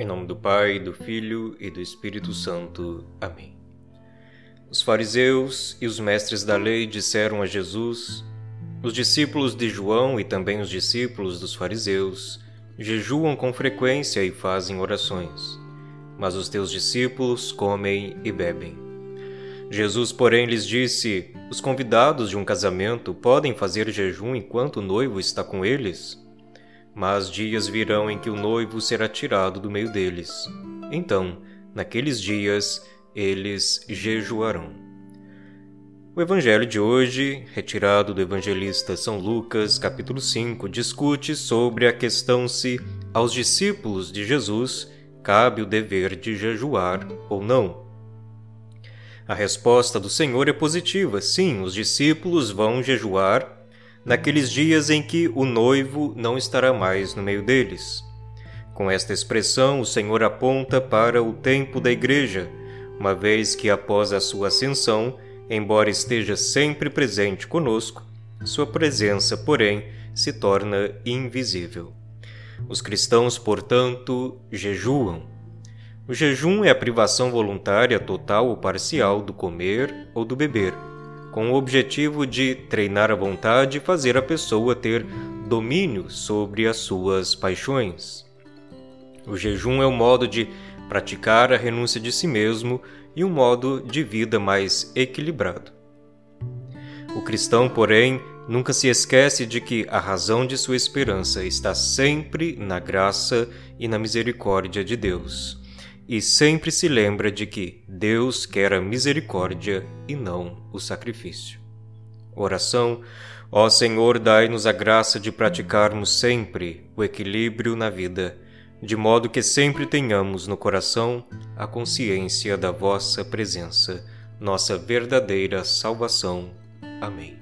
Em nome do Pai, do Filho e do Espírito Santo. Amém. Os fariseus e os mestres da lei disseram a Jesus: Os discípulos de João e também os discípulos dos fariseus jejuam com frequência e fazem orações, mas os teus discípulos comem e bebem. Jesus, porém, lhes disse: Os convidados de um casamento podem fazer jejum enquanto o noivo está com eles? Mas dias virão em que o noivo será tirado do meio deles. Então, naqueles dias, eles jejuarão. O evangelho de hoje, retirado do evangelista São Lucas, capítulo 5, discute sobre a questão se aos discípulos de Jesus cabe o dever de jejuar ou não. A resposta do Senhor é positiva: sim, os discípulos vão jejuar naqueles dias em que o noivo não estará mais no meio deles. Com esta expressão, o Senhor aponta para o tempo da Igreja, uma vez que após a sua ascensão, embora esteja sempre presente conosco, sua presença, porém, se torna invisível. Os cristãos, portanto, jejuam. O jejum é a privação voluntária total ou parcial do comer ou do beber com o objetivo de treinar a vontade e fazer a pessoa ter domínio sobre as suas paixões. O jejum é um modo de praticar a renúncia de si mesmo e um modo de vida mais equilibrado. O cristão, porém, nunca se esquece de que a razão de sua esperança está sempre na graça e na misericórdia de Deus e sempre se lembra de que Deus quer a misericórdia e não o sacrifício. Oração: Ó Senhor, dai-nos a graça de praticarmos sempre o equilíbrio na vida, de modo que sempre tenhamos no coração a consciência da vossa presença, nossa verdadeira salvação. Amém.